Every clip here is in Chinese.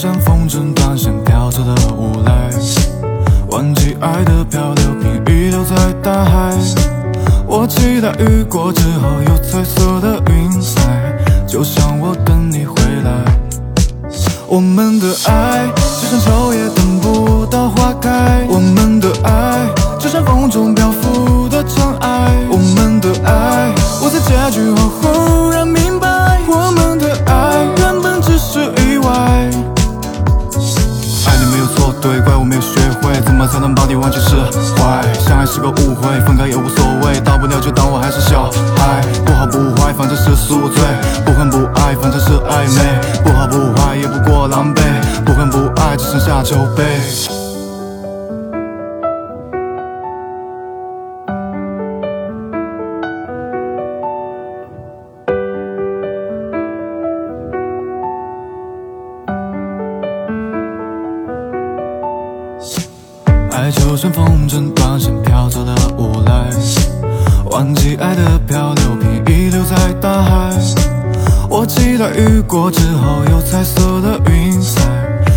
像风筝断线飘走的无赖，忘记爱的漂流瓶遗留在大海。我期待雨过之后有彩色的云彩，就像我等你回来。我们的爱就像秋叶等不到花开，我们的爱就像风中漂浮的尘埃。我们的爱，我在结局后忽才能把你忘记释怀。相爱是个误会，分开也无所谓，大不了就当我还是小孩。不好不坏，反正是宿醉；不恨不爱，反正是暧昧。不好不坏，也不过狼狈；不恨不爱，只剩下酒杯。爱就像风筝断线飘走了无奈，忘记爱的漂流瓶遗留在大海。我期待雨过之后有彩色的云彩，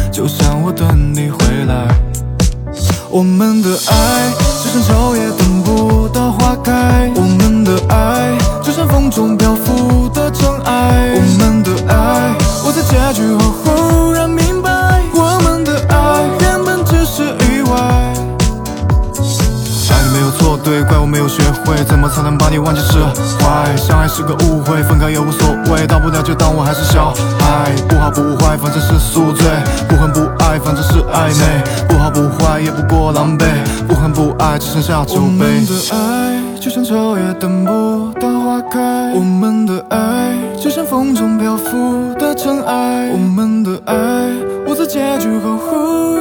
就像我等你回来。我们的爱就像秋叶等对，怪我没有学会怎么才能把你忘记释怀。相爱是个误会，分开也无所谓，大不了就当我还是小孩。不好不坏，反正是宿醉；不恨不爱，反正是暧昧。不好不坏，也不过狼狈；不恨不爱，只剩下酒杯。我们的爱就像秋叶等不到花开，我们的爱就像风中漂浮的尘埃。我们的爱，我在结局后忽。